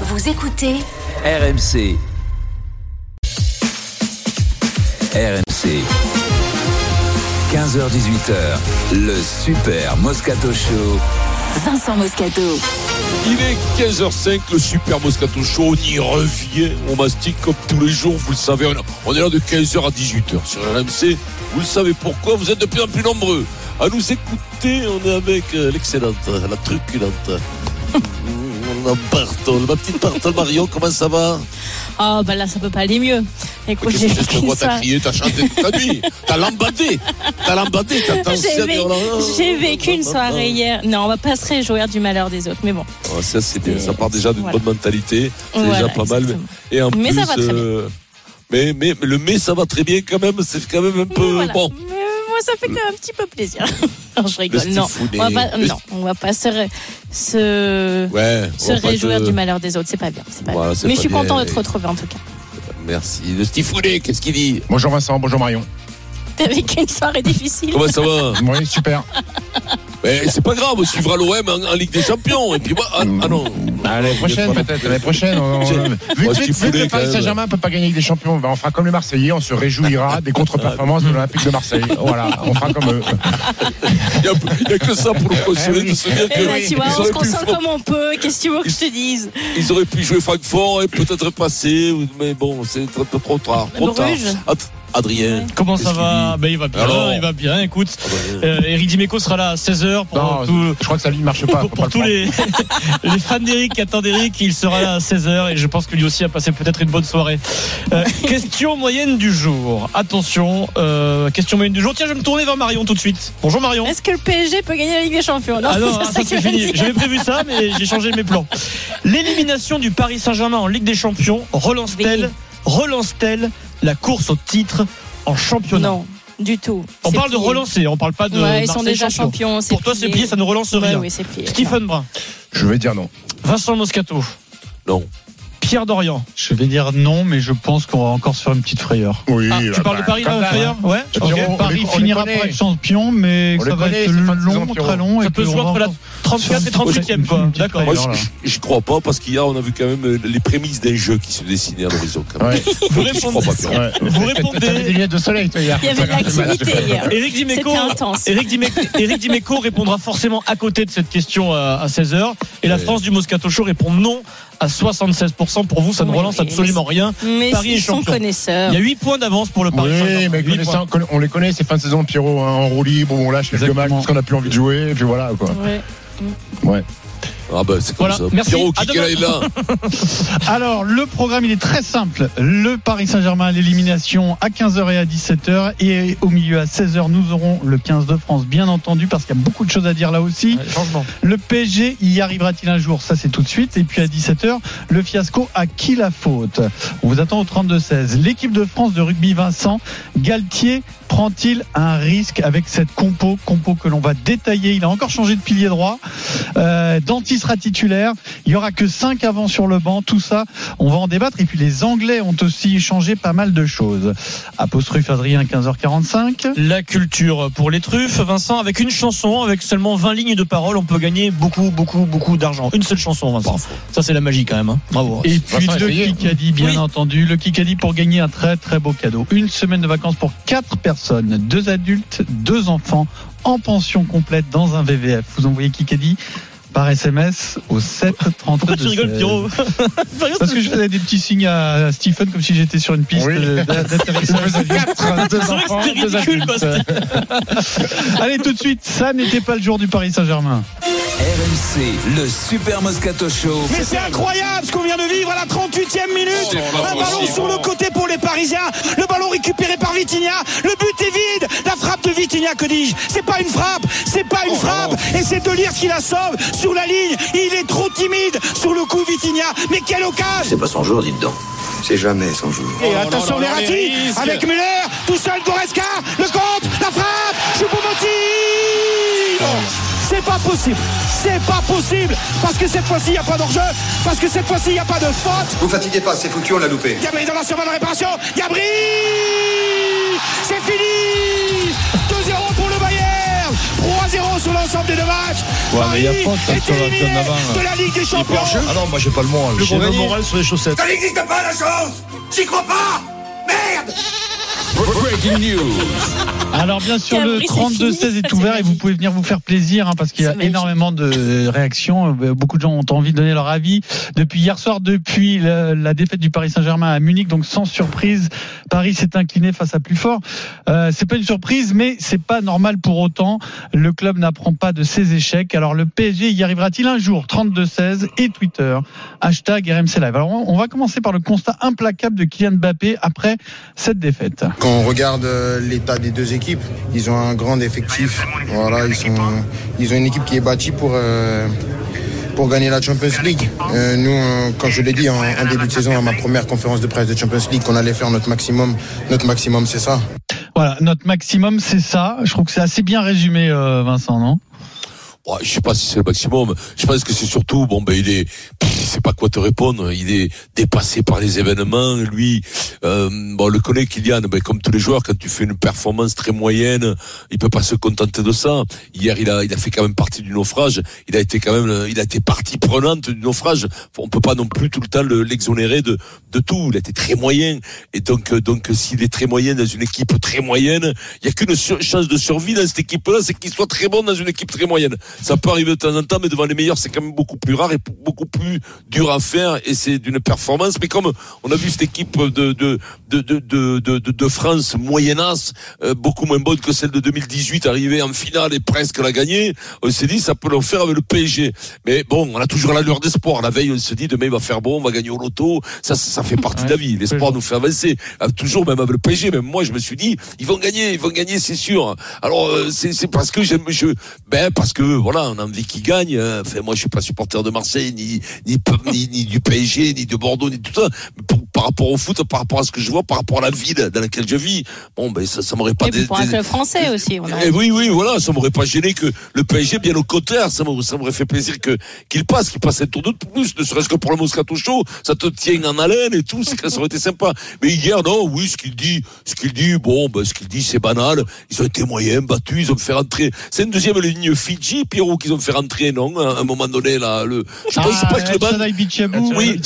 Vous écoutez RMC. RMC. 15h18h, le Super Moscato Show. Vincent Moscato. Il est 15h05, le Super Moscato Show. On y revient. On mastique comme tous les jours. Vous le savez, on est là de 15h à 18h sur RMC. Vous le savez pourquoi Vous êtes de plus en plus nombreux à nous écouter. On est avec euh, l'excellente, la truculente. Bartol, ma petite Bartol Marion, comment ça va? Oh, bah là, ça peut pas aller mieux. Écoute, j'ai que vécu moi, T'as ça. crié, t'as chanté toute la nuit, t'as lambadé, t'as lambadé, J'ai vécu une soirée hier. Non, on va pas se réjouir du malheur des autres, mais bon. Oh, ça, c'est bien. Ça part déjà d'une voilà. bonne mentalité. C'est Voilà, déjà pas mal. Et en Mais plus, ça va très euh, mais, mais, mais le mais, ça va très bien quand même. C'est quand même un peu Voilà. bon. Mais moi, ça fait quand même un petit peu plaisir. non, je rigole. Le Non, on va pas, Le- non, on va pas se, ré- se, Ouais. se on va pas réjouir te- du malheur des autres. C'est pas bien. Pas Voilà, bien. Mais pas je suis bien. content de te retrouver en tout cas. Merci. Le Stifounet, qu'est-ce qu'il dit? Bonjour Vincent, bonjour Marion. T'as vécu une soirée difficile. Comment ça va Oui, super. Mais C'est pas grave, on suivra l'OM en, en Ligue des Champions. Et puis moi, ah, ah non. Bah, L'année prochaine, peut-être. L'année prochaine. on- on- J'ai- Vu, que le Paris. Saint-Germain peut pas gagner avec des champions, bah, on fera comme les Marseillais, on se réjouira des contre-performances de l'Olympique de Marseille. Voilà, on fera comme eux. Il n'y a, que ça pour nous consoler Eh oui. de se dire Et là, que tu vois, on se console comme on peut. Qu'est-ce que tu veux que je te dise? ils auraient pu jouer Francfort et peut-être passer. Mais bon, c'est un peu trop tard. Trop tard. Adrien. Comment ça va ben, Il va bien, Alors il va bien. Écoute, euh, Eric Dimeco sera là à 16h pour, Non, tout- je crois que sa ligne marche pas. pour, faut pour pas le tous prendre. les, les fans d'Eric qui attendent Eric. Il sera là à 16h et je pense que lui aussi a passé peut-être une bonne soirée. Euh, question moyenne du jour. Attention, euh, question moyenne du jour. Tiens, je vais me tourner vers Marion tout de suite. Bonjour Marion. Est-ce que le PSG peut gagner la Ligue des Champions Ah non, c'est ça ça c'est fini. J'avais prévu ça, mais j'ai changé mes plans. L'élimination du Paris Saint-Germain en Ligue des Champions relance-t-elle, relance-t-elle la course au titre en championnat Non, du tout. On parle de relancer, on parle pas de. Ouais, ils sont déjà champion. champions. Pour toi, c'est plié, ça ne relance Ouais, rien. oui, c'est plié. Stephen Brun, Je vais dire non. Vincent Moscato, Non. Pierre Dorian. Je vais dire non, mais je pense qu'on va encore sur une petite frayeur. Oui. Ah, tu bah, parles de bah, Paris là, Frayeur. Ouais. Je ok. dirais, on- Paris les- on finira pas champion, mais ça va connaît, être long, très long. Ça et peut se jouer entre la encore- 34 et 38e, quoi. D'accord. Moi, je- je crois pas parce qu'hier, on a vu quand même euh, les prémices d'un jeu qui se dessinait à l'horizon. Ouais. Vous répondez. Ouais. Vous répondez. lunettes de soleil, toi, hier. Il y avait de l'activité hier. Eric Dimeco, C'était intense. Eric Dimeco, Eric Dimeco répondra forcément à côté de cette question à, à 16h. Et la. France du Moscato Show répond non à 76%. Pour vous, ça ne Oui, relance oui, absolument rien. Mais Paris est sont champion. connaisseurs. Il y a 8 points d'avance pour le Paris Oui, mais on les connaît, ces fins de saison, Pierrot, hein, en roue libre, on lâche quelques Exactement. matchs parce qu'on a plus envie de jouer, et puis voilà, quoi. Ouais. Ah ben, c'est comme Voilà, ça. merci. Pierrot, qui est là Alors, le programme, il est très simple. Le Paris Saint-Germain à l'élimination à 15h et à 17h. Et au milieu à 16h, nous aurons le 15 de France, bien entendu, parce qu'il y a beaucoup de choses à dire là aussi. Ouais. Le PSG, y arrivera-t-il un jour? Ça, c'est tout de suite. Et puis à 17h, le fiasco, à qui la faute? On vous attend au 32-16. L'équipe de France de rugby Vincent, Galtier prend-il un risque avec cette compo? Compo que l'on va détailler. Il a encore changé de pilier droit. Euh, Danti sera titulaire. Il y aura que 5 avant sur le banc. Tout ça, on va en débattre. Et puis les Anglais ont aussi changé pas mal de choses. Apostrophe Adrien, 15h45. La culture pour les truffes, Vincent, avec une chanson, avec seulement 20 lignes de paroles, on peut gagner beaucoup, beaucoup, beaucoup d'argent. Une seule chanson, Vincent. Ça, c'est la magie quand même. hein. Bravo. Et puis le. Kikadi, bien Oui. entendu. Le Kikadi pour gagner un très très beau cadeau. Une semaine de vacances pour quatre personnes, deux adultes, deux enfants, en pension complète dans un VVF. Vous envoyez Kikadi par SMS au 7 32 Pourquoi tu rigoles, Pierrot Parce que je faisais des petits signes à Stephen comme si j'étais sur une piste Oui. d'atterrissage. deux C'est vrai que enfants, c'était deux ridicule, adultes. Allez tout de suite, ça n'était pas le jour du Paris Saint-Germain. RMC, le Super Moscato Show. Mais c'est incroyable ce qu'on vient de vivre à la 38e minute. Un ballon sur le côté pour les Parisiens. Le ballon récupéré par Vitinha. Le but est vide. La frappe de Vitinha, que dis-je C'est pas une frappe. C'est pas une frappe. Et c'est Delire qui la sauve sur la ligne. Il est trop timide sur le coup Vitinha. Mais quelle occasion C'est pas son jour, dites donc. C'est jamais son jour. Et attention Verratti avec Muller, tout seul Goreska, le compte, la frappe, Choupo-Moting Non, C'est pas possible, c'est pas possible, parce que cette fois-ci il n'y a pas d'enjeu, parce que cette fois-ci il n'y a pas de faute. Vous fatiguez pas, c'est foutu, on l'a loupé. Gabri dans la surface de réparation, Gabri C'est fini 2-0 pour le Bayern 0 sur l'ensemble des deux matchs. Ouais, mais il y a hein, est sur la d'avant. de la Ligue des Champions. Ah non, moi j'ai pas le moral. Le J'ai le moral sur les chaussettes. Ça n'existe pas la chance J'y crois pas Merde Breaking news. Alors bien sûr le c'est 32-16 fini. est ouvert et vous pouvez venir vous faire plaisir hein, parce qu'il y a énormément de réactions. Euh, Beaucoup de gens ont envie de donner leur avis depuis hier soir, depuis le- la défaite du Paris Saint-Germain à Munich. Donc sans surprise, Paris s'est incliné face à plus fort. Euh, c'est pas une surprise, mais c'est pas normal pour autant. Le club n'apprend pas de ses échecs. Alors le PSG y arrivera-t-il un jour? 32-16 et Twitter hashtag RMC Live. Alors on on va commencer par le constat implacable de Kylian Mbappé après cette défaite. Quand on regarde euh, l'état des deux équipes, ils ont un grand effectif. Voilà, ils, sont, ils ont une équipe qui est bâtie pour, euh, pour gagner la Champions League. Euh, nous, quand je l'ai dit en, en début de saison, à ma première conférence de presse de Champions League, qu'on allait faire notre maximum. Notre maximum, c'est ça. Voilà, notre maximum, c'est ça. Je trouve que c'est assez bien résumé, Vincent, non? Ouais, je sais pas si c'est le maximum. Je pense que c'est surtout, bon, ben, il est, il sait pas quoi te répondre. Il est dépassé par les événements. Lui, euh, bon, on le connaît, Kylian, ben, comme tous les joueurs, quand tu fais une performance très moyenne, il peut pas se contenter de ça. Hier, il a, il a fait quand même partie du naufrage. Il a été quand même, il a été partie prenante du naufrage. On peut pas non plus tout le temps le- l'exonérer de, de tout. Il a été très moyen. Et donc, euh, donc, s'il est très moyen dans une équipe très moyenne, il y a qu'une chance de survie dans cette équipe-là, c'est qu'il soit très bon dans une équipe très moyenne. Ça peut arriver de temps en temps, mais devant les meilleurs, c'est quand même beaucoup plus rare et beaucoup plus dur à faire. Et c'est d'une performance. Mais comme on a vu cette équipe de de de de de, de, France moyennasse, euh, beaucoup moins bonne que celle de 2018, arrivée en finale et presque la gagner, on s'est dit ça peut le faire avec le PSG. Mais bon, on a toujours la lueur d'espoir. La veille, on se dit demain il va faire bon, on va gagner au loto. Ça, ça, ça fait partie de la vie. L'espoir nous fait avancer. Euh, Toujours même avec le PSG. Même moi, je me suis dit, ils vont gagner, ils vont gagner, c'est sûr. Alors euh, c'est c'est parce que j'aime, je, ben parce que voilà, on a envie qu'ils gagnent. hein. Enfin, moi, je suis pas supporter de Marseille, ni ni ni, ni du PSG, ni de Bordeaux, ni tout ça. Par rapport au foot, par rapport à ce que je vois, par rapport à la ville dans laquelle je vis, bon, ben ça, ça m'aurait pas. Et puis dé- pour un club français aussi. on a- eh oui, oui, voilà, ça m'aurait pas gêné que le PSG, bien au contraire, ça m'aurait, fait plaisir que qu'il passe, qu'il passe un tour de plus, ne serait-ce que pour le Moscato Show, ça te tient en haleine et tout, ça aurait été sympa. Mais hier, non, oui, ce qu'il dit, ce qu'il dit, bon, ben, ce qu'il dit, c'est banal. Ils ont été moyens, battus, ils ont fait rentrer. C'est une deuxième ligne Fidji, Pierrot, qu'ils ont fait rentrer, non, à un moment donné, là, le, je pense Ah, pas que le ban. Oui,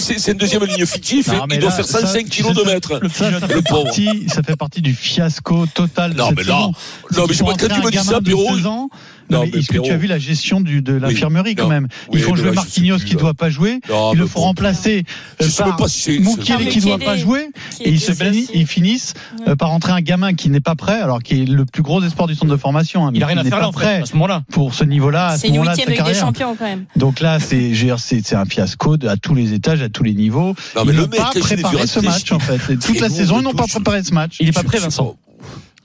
c'est une deuxième ligne Fidji, mais il doit là, faire ça, 105 tu sais, km de mètre. Ça, ça fait partie, ça fait partie du fiasco total Non, mais là, non, mais je quand tu me dis ça, de Pierrot, 16 ans. Non, Non, mais mais est-ce que tu as vu la gestion du, de l'infirmerie quand même? Oui, Ils font mais jouer là, Marquinhos qui là. doit pas jouer. Non, Ils le font remplacer Je euh, par Moukielé c'est- qui doit Moukielé, pas jouer. Et ils, se finissent, ils finissent Ouais. euh, par rentrer un gamin qui n'est pas prêt, alors qui est le plus gros espoir du centre de formation. hein, mais Il a rien à n'est faire là, prêt à ce moment-là. pour ce niveau-là, à ce C'est une moment-là de sa des. Champions quand même. Donc là, c'est je veux dire, c'est c'est un fiasco de- à tous les étages, à tous les niveaux. Non, mais ils le n'ont pas préparé ce match en fait. Toute la saison, ils n'ont pas préparé ce match. Il est pas prêt, Vincent.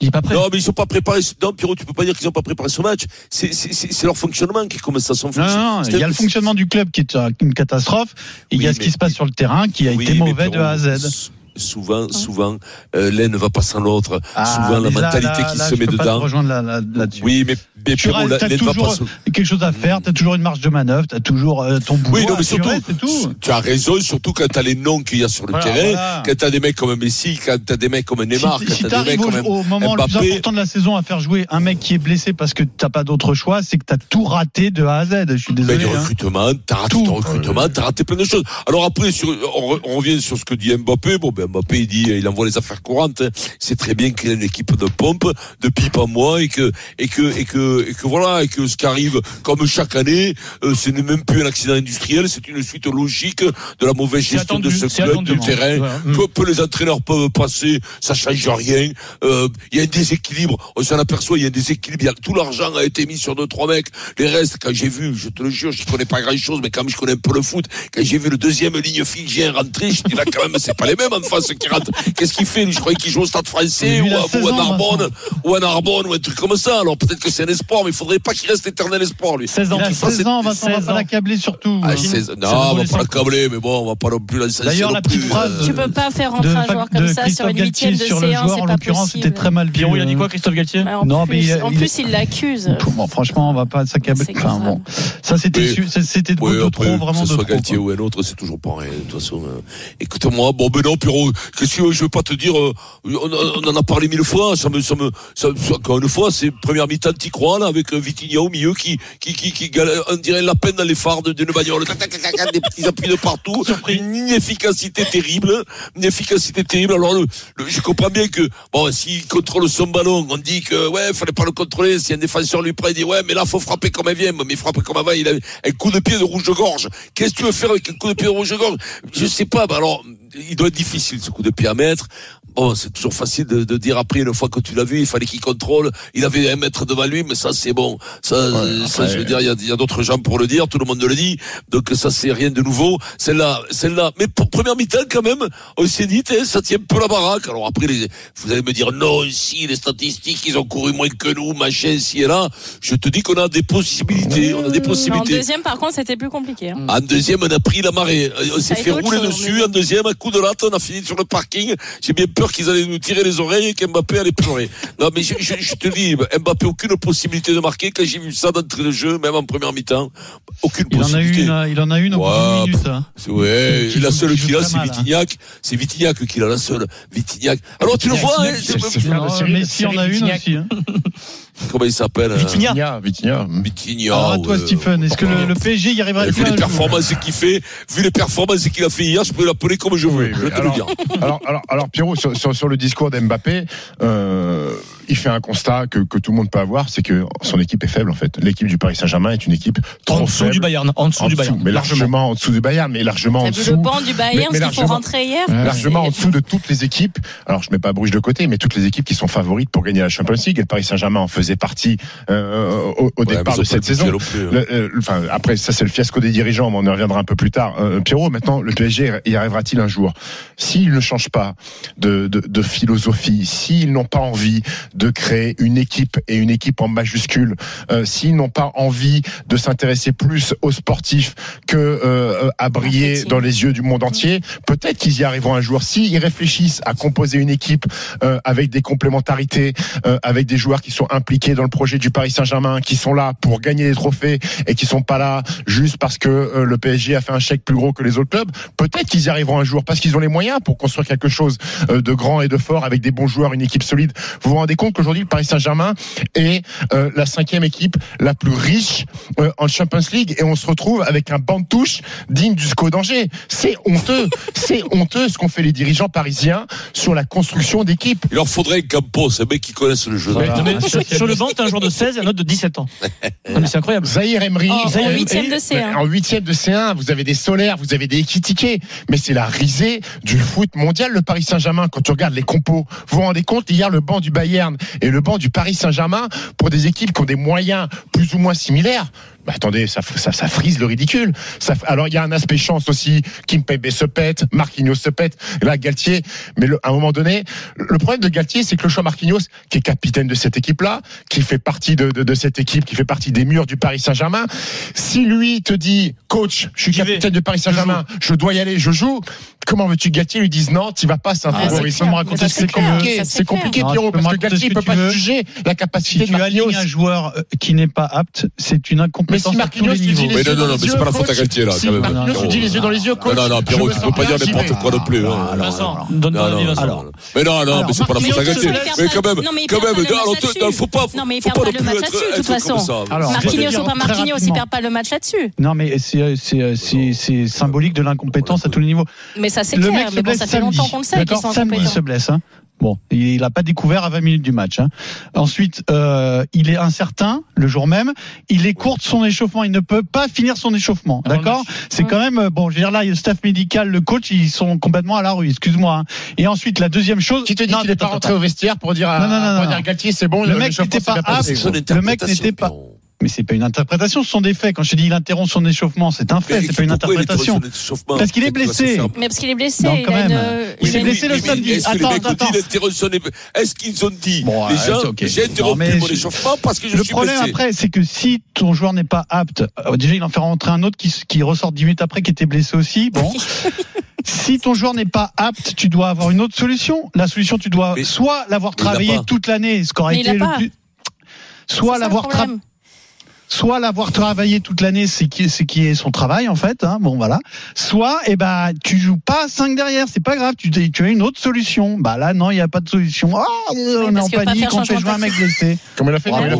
Il est pas prêt. Non, mais ils sont pas préparés. Non, Pierrot, tu peux pas dire qu'ils ont pas préparé ce match. C'est, c'est, c'est c'est leur fonctionnement qui est comme ça. Son Non, non, il y a le fonctionnement du club qui est une catastrophe. Et il y a ce qui se passe sur le terrain qui a Oui, été mauvais de A à Z. Souvent, souvent, euh, l'un ne va pas sans l'autre. Ah, souvent, la mentalité là, qui là, se met dedans. rejoindre là-. Oui, mais, mais Tu as- toujours sans- quelque chose à faire, tu as toujours une marge de manœuvre, tu as toujours euh, ton boulot Oui, non, mais surtout, tout. tu as raison, surtout quand t'as les noms qu'il y a sur le Voilà, terrain, voilà. quand t'as des mecs comme Messi, quand t'as des mecs comme Neymar, si quand si t'as des mecs comme au, moment le plus Mbappé. important de la saison à faire jouer un mec qui est blessé parce que t'as pas d'autre choix, c'est que t'as tout raté de A à Z. Je suis désolé. du hein. recrutement, t'as raté Tout. ton recrutement, t'as raté plein de choses. Alors après, sur, on, re- on revient sur ce que dit Mbappé. Bon, ben Mbappé, il dit, il envoie les affaires courantes. hein. C'est très bien qu'il ait une équipe de pompe, de pipe à moi, et que, et que, et que, et que voilà, et que ce qui arrive, comme chaque année, euh, ce n'est même plus un accident industriel, c'est une suite logique de la mauvaise gestion de ce club, attendu. du terrain. Ouais. Peu, peu les entraîneurs peuvent passer, ça change rien. Euh, Il y a un déséquilibre, on s'en aperçoit, il y a un déséquilibre. Y a- Tout l'argent a été mis sur deux, trois mecs. Les restes, quand j'ai vu, je te le jure, je connais pas grand chose, mais quand je connais un peu le foot, quand j'ai vu le deuxième ligne fidjien rentrer, je dis là quand même, c'est pas les mêmes en face qui rentrent. Qu'est-ce qu'il fait? Je croyais qu'il joue au stade français ou à, 16 ou à Narbonne, ou à Narbonne, ou un truc comme ça. Alors peut-être que c'est un espoir, mais il faudrait pas qu'il reste éternel espoir, lui. 16 ans, Il a tu penses 16 ans, Vincent, on va 16 pas l'accabler surtout. Ah, hein. non, on va pas câbler, mais bon, on va pas non plus lancer D'ailleurs, la petite phrase Tu peux pas faire rentrer de, un joueur comme ça sur une huitième de sur le C1, joueur, c'est en pas l'occurrence, c'était très mal vu. Pierrot, il a dit hein. quoi, Christophe Galtier En Non, plus, mais il- en plus, il l'accuse. Bon, franchement, on va pas s'accabler. C'est Enfin, bon. Ça, c'était, c'était de, trop, vraiment que de ce soit trop. Galtier ou un autre, c'est toujours pareil. De toute façon, euh, écoute-moi, bon, ben non, Pierrot, qu'est-ce que je veux pas te dire, euh, on, en a parlé mille fois, ça me, ça me, ça, ça- encore une fois, c'est première mi-temps, t'y crois, droit, là, avec Vitinha au milieu qui, qui, qui, qui, on dirait la peine dans les phares de- d'une bagnole. Des petits appuis de partout. Une inefficacité terrible. Une efficacité terrible. Alors, le, le- je comprends bien que, bon, s'il contrôle son ballon, on dit que, ouais, fallait pas le contrôler. Si un défenseur lui prend, il dit, ouais, mais là, faut frapper comme elle vient. Mais frapper comme avant, il a un coup de pied de rouge-gorge. Qu'est-ce que tu veux faire avec un coup de pied de rouge-gorge? Je sais pas, bah alors, il doit être difficile, ce coup de pied à mettre. Bon, c'est toujours facile de, de dire après, une fois que tu l'as vu, il fallait qu'il contrôle. Il avait un mètre devant lui, mais ça, c'est bon. Ça, euh, ça je veux dire, il y a, il y a d'autres gens pour le dire, tout le monde le dit. Donc, ça, c'est rien de nouveau. Celle-là, celle-là. Mais pour première mi-temps, quand même, on s'est dit, eh, ça tient un peu la baraque. Alors après, les, vous allez me dire, non, si, les statistiques, ils ont couru moins que nous, machin, si et là. Je te dis qu'on a des possibilités. On a des En possibilités. deuxième, par contre, c'était plus compliqué. hein. En deuxième, on a pris la marée. On Ça s'est fait rouler chose, dessus. mais- En deuxième, un coup de latte, on a fini sur le parking. J'ai bien peur qu'ils allaient nous tirer les oreilles et qu'Mbappé allait pleurer. Non, mais je, je- je te dis, Mbappé, aucune possibilité de marquer. Quand j'ai vu ça d'entrée de jeu, même en première mi-temps, aucune Il en a une, il en a une au bout Ouais, d'une minute. hein. C'est- Ouais, la seule qu'il a, c'est hein. Vitignac. C'est Vitignac qui a la seule. Vitignac. Alors, tu le vois, hein, Messi en a une aussi. hein. comment il s'appelle? euh, Vitinha. Vitinha, Vitinha. Alors à toi. Stephen, est-ce que le, le PSG y arrivera Vu les performances qu'il fait, vu les performances qu'il a fait hier, je peux l'appeler comme je veux. Oui, je vais te le alors, dire. alors, alors, alors, Pierrot, sur, sur, sur le discours d'Mbappé, euh, il fait un constat que, que tout le monde peut avoir, c'est que son équipe est faible en fait. L'équipe du Paris Saint-Germain est une équipe trop En dessous faible. du Bayern. En dessous En du dessous, Bayern. mais largement en dessous du Bayern, mais largement en dessous. le banc du Bayern, mais- qu'il faut largement- rentrer hier largement en dessous de toutes les équipes. Alors je mets pas Bruges de côté, mais toutes les équipes qui sont favorites pour gagner la Champions League. Et le Paris Saint-Germain en faisait partie euh, au, au Ouais, départ de cette saison. plus, hein. Le- euh, enfin, après, ça c'est le fiasco des dirigeants, mais on y reviendra un peu plus tard. Euh, Pierrot, maintenant, le PSG y arrivera-t-il un jour? S'il ne change pas de, de, de philosophie, s'ils n'ont pas envie de créer une équipe et une équipe en majuscule, euh, s'ils n'ont pas envie de s'intéresser plus aux sportifs que euh, à briller dans les yeux du monde entier, peut-être qu'ils y arriveront un jour. S'ils réfléchissent à composer une équipe euh, avec des complémentarités, euh, avec des joueurs qui sont impliqués dans le projet du Paris Saint-Germain, qui sont là pour gagner des trophées et qui sont pas là juste parce que euh, le PSG a fait un chèque plus gros que les autres clubs, peut-être qu'ils y arriveront un jour parce qu'ils ont les moyens pour construire quelque chose euh, de grand et de fort avec des bons joueurs, une équipe solide. Vous vous rendez compte qu'aujourd'hui le Paris Saint-Germain est euh, la cinquième équipe la plus riche euh, en Champions League et on se retrouve avec un banc de touche digne du SCO d'Angers. C'est honteux, c'est honteux ce qu'ont fait les dirigeants parisiens sur la construction d'équipes. Il leur faudrait un Campos, un mec qui connaisse le jeu. Voilà. Sur, le banc, t'as un joueur de 16 et un autre de 17 ans. Non, mais c'est incroyable. Zahir Emery, En- en Zahir- huitième de C1. En huitième de C1, vous avez des solaires, vous avez des équitiqués, mais c'est la risée du foot mondial, le Paris Saint-Germain. Quand tu regardes les compos, vous vous rendez compte, hier, le banc du Bayern et le banc du Paris Saint-Germain, pour des équipes qui ont des moyens plus ou moins similaires, bah attendez, ça, ça, ça frise le ridicule. Ça, alors il y a un aspect chance aussi. Kimpembe se pète, Marquinhos se pète, et là Galtier. Mais le- à un moment donné, le problème de Galtier, c'est que le choix Marquinhos, qui est capitaine de cette équipe-là, qui fait partie de, de, de cette équipe, qui fait partie des murs du Paris Saint-Germain, si lui te dit, coach, je suis capitaine du Paris Saint-Germain, je dois y aller, je joue. Comment veux-tu que Galtier lui dise non, tu vas pas, c'est un Ah, favori. c'est compliqué. C'est compliqué. Pierrot, tu parce que Galtier ce peut pas tu veux. juger la capacité Si de tu alignes Marquinhos. un joueur euh, qui n'est pas apte, c'est une Mais si Marquinhos dit les Mais yeux non, non, dans non, les mais c'est pas la faute à. Galtier, là, Si quand même. Marquinhos dit les yeux dans les yeux, coach. Non, non, non, Pierrot, tu peux pas dire n'importe quoi non plus. Vincent, donne ton Non, avis, non, Vincent. non, non. Mais non, non, mais c'est pas la faute à Galtier. Mais quand même, non, mais il quand perd même, pas le match alors, là-dessus. non, faut pas, Non, mais il perd pas le match là-dessus, de toute façon. Marquinhos ou pas Marquinhos, il perd pas le match là-dessus. Non, mais c'est c'est- c'est- c'est symbolique de l'incompétence à tous les niveaux. Mais ça, c'est Le clair. mec se Mais bon, blesse ça fait longtemps qu'on le sait samedi il se blesse. Hein. Bon, il n'a pas découvert à 20 minutes du match. Hein. Ensuite, euh, il est incertain le jour même. Il écourte son échauffement. Il ne peut pas finir son échauffement. Le D'accord C'est quand même bon. Je veux dire là, le staff médical, le coach, ils sont complètement à la rue. Excuse-moi. hein. Et ensuite, la deuxième chose. Qui te dit qu'il n'est pas rentré au vestiaire pour dire à Non, non, non, pour non, dire non. Galtier c'est bon Le mec n'était pas apte. Son Le mec n'était pas-. Mais c'est pas une interprétation, ce sont des faits. Quand je te dis il interrompt son échauffement, c'est un fait, c'est pas une interprétation. Parce qu'il est blessé. Mais parce qu'il est blessé. Non, quand même. une- Il il s'est blessé le samedi. Les Attends, attends, Est-ce qu'ils ont dit Bon, déjà arrête, ok. j'ai Non, interrompu mon je- échauffement parce que je Le suis problème blessé. après, c'est que si ton joueur n'est pas apte, euh, déjà il en fait rentrer un autre qui, qui ressort 10 minutes après qui était blessé aussi. Bon. si ton joueur n'est pas apte, tu dois avoir une autre solution. La solution, tu dois Mais soit l'avoir il l'a travaillé toute l'année, ce qu'aurait Mais il été le plus. Soit le l'avoir tra- problème. Soit l'avoir travaillé toute l'année, c'est qui, c'est qui est son travail en fait. Hein, bon voilà. Soit, eh ben, tu joues pas à 5 derrière, c'est pas grave. Tu, tu as une autre solution. Bah là, non, il y a pas de solution. Ah, on est en panique, on fait jouer un mec blessé. Comment il a fait Comment il a